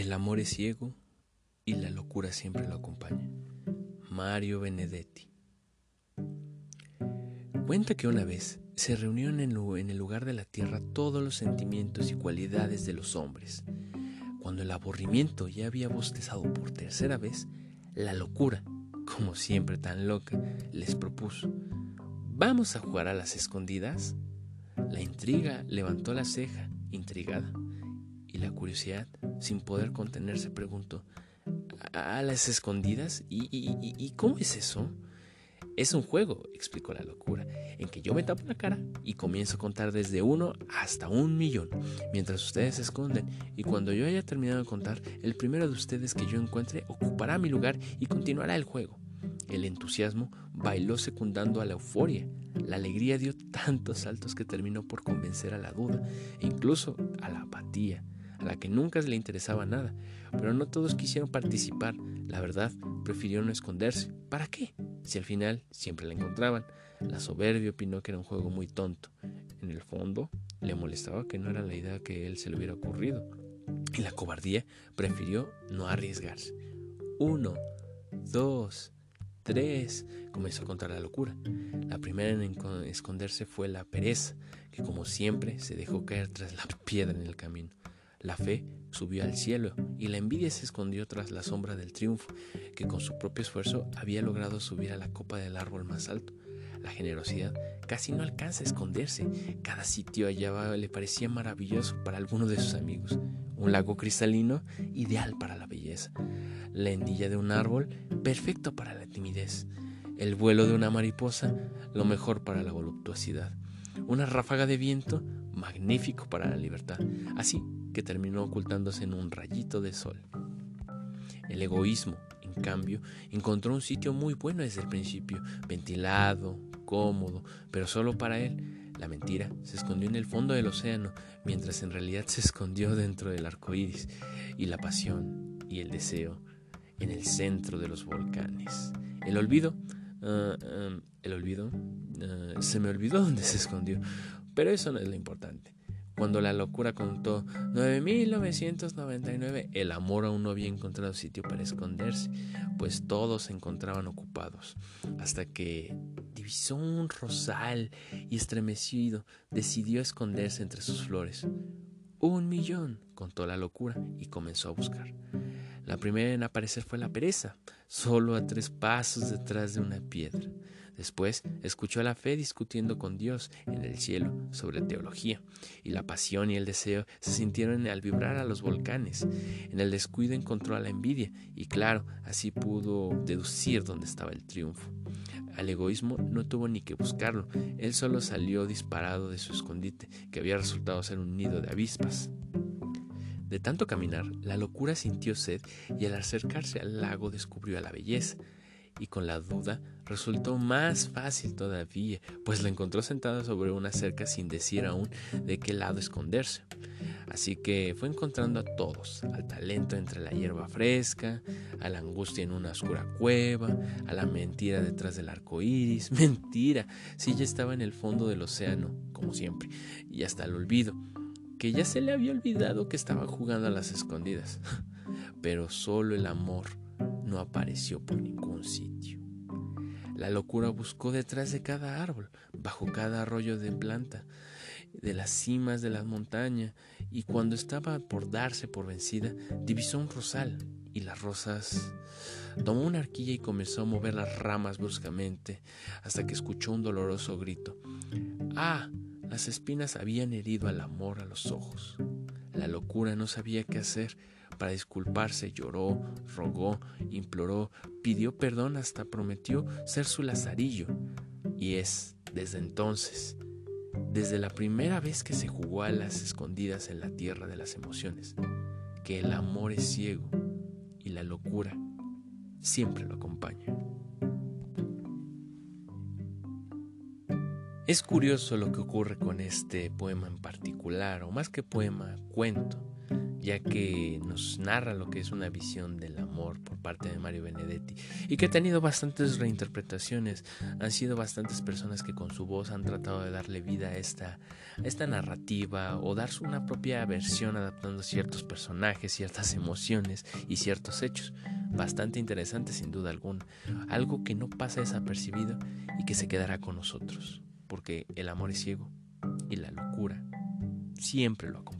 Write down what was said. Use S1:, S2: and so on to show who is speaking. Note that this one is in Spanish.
S1: el amor es ciego y la locura siempre lo acompaña. Mario Benedetti. Cuenta que una vez se reunieron en el lugar de la tierra todos los sentimientos y cualidades de los hombres. Cuando el aburrimiento ya había bostezado por tercera vez, la locura, como siempre tan loca, les propuso, ¿vamos a jugar a las escondidas? La intriga levantó la ceja, intrigada, y la curiosidad, sin poder contenerse, preguntó, ¿a las escondidas? ¿Y, y cómo es eso? Es un juego, explicó la locura, en que yo me tapo la cara y comienzo a contar desde uno hasta un millón, mientras ustedes se esconden, y cuando yo haya terminado de contar, el primero de ustedes que yo encuentre ocupará mi lugar y continuará el juego. El entusiasmo bailó secundando a la euforia. La alegría dio tantos saltos que terminó por convencer a la duda e incluso a la apatía, a la que nunca le interesaba nada. Pero no todos quisieron participar. La verdad, prefirieron esconderse. ¿Para qué? Si al final siempre la encontraban, la soberbia opinó que era un juego muy tonto. En el fondo, le molestaba que no era la idea que él se le hubiera ocurrido. Y la cobardía prefirió no arriesgarse. Uno, dos, tres, comenzó a contar la locura. La primera en esconderse fue la pereza, que como siempre se dejó caer tras la piedra en el camino. La fe subió al cielo y la envidia se escondió tras la sombra del triunfo, que con su propio esfuerzo había logrado subir a la copa del árbol más alto. La generosidad casi no alcanza a esconderse. Cada sitio allá le parecía maravilloso para alguno de sus amigos. Un lago cristalino, ideal para la belleza. La endilla de un árbol, perfecto para la timidez. El vuelo de una mariposa, lo mejor para la voluptuosidad. Una ráfaga de viento, magnífico para la libertad. Así que terminó ocultándose en un rayito de sol. El egoísmo, en cambio, encontró un sitio muy bueno desde el principio, ventilado, cómodo, pero solo para él. La mentira se escondió en el fondo del océano, mientras en realidad se escondió dentro del arco iris, y la pasión y el deseo en el centro de los volcanes. El olvido, ah, ah, el olvido, ah, se me olvidó dónde se escondió, pero eso no es lo importante. Cuando la locura contó 9999, el amor aún no había encontrado sitio para esconderse, pues todos se encontraban ocupados, hasta que divisó un rosal y estremecido decidió esconderse entre sus flores. Un millón, contó la locura y comenzó a buscar. La primera en aparecer fue la pereza, solo a tres pasos detrás de una piedra. Después escuchó a la fe discutiendo con Dios en el cielo sobre teología, y la pasión y el deseo se sintieron al vibrar a los volcanes. En el descuido encontró a la envidia, y claro, así pudo deducir dónde estaba el triunfo. Al egoísmo no tuvo ni que buscarlo, él solo salió disparado de su escondite, que había resultado ser un nido de avispas. De tanto caminar, la locura sintió sed y al acercarse al lago descubrió a la belleza y con la duda resultó más fácil todavía, pues la encontró sentada sobre una cerca sin decir aún de qué lado esconderse. Así que fue encontrando a todos, al talento entre la hierba fresca, a la angustia en una oscura cueva, a la mentira detrás del arco iris. Mentira, si ella estaba en el fondo del océano, como siempre, y hasta el olvido, que ya se le había olvidado que estaba jugando a las escondidas. Pero solo el amor no apareció por ningún sitio. La locura buscó detrás de cada árbol, bajo cada arroyo de planta, de las cimas de la montaña, y cuando estaba por darse por vencida, divisó un rosal y las rosas. Tomó una arquilla y comenzó a mover las ramas bruscamente, hasta que escuchó un doloroso grito. ¡Ah! Las espinas habían herido al amor a los ojos. La locura no sabía qué hacer, para disculparse, lloró, rogó, imploró, pidió perdón, hasta prometió ser su lazarillo. Y es desde entonces, desde la primera vez que se jugó a las escondidas en la tierra de las emociones, que el amor es ciego y la locura siempre lo acompaña. Es curioso lo que ocurre con este poema en particular, o más que poema, cuento ya que nos narra lo que es una visión del amor por parte de Mario Benedetti y que ha tenido bastantes reinterpretaciones. Han sido bastantes personas que con su voz han tratado de darle vida a esta, esta narrativa o dar una propia versión adaptando ciertos personajes, ciertas emociones y ciertos hechos. Bastante interesante sin duda alguna. Algo que no pasa desapercibido y que se quedará con nosotros, porque el amor es ciego y la locura siempre lo acompaña.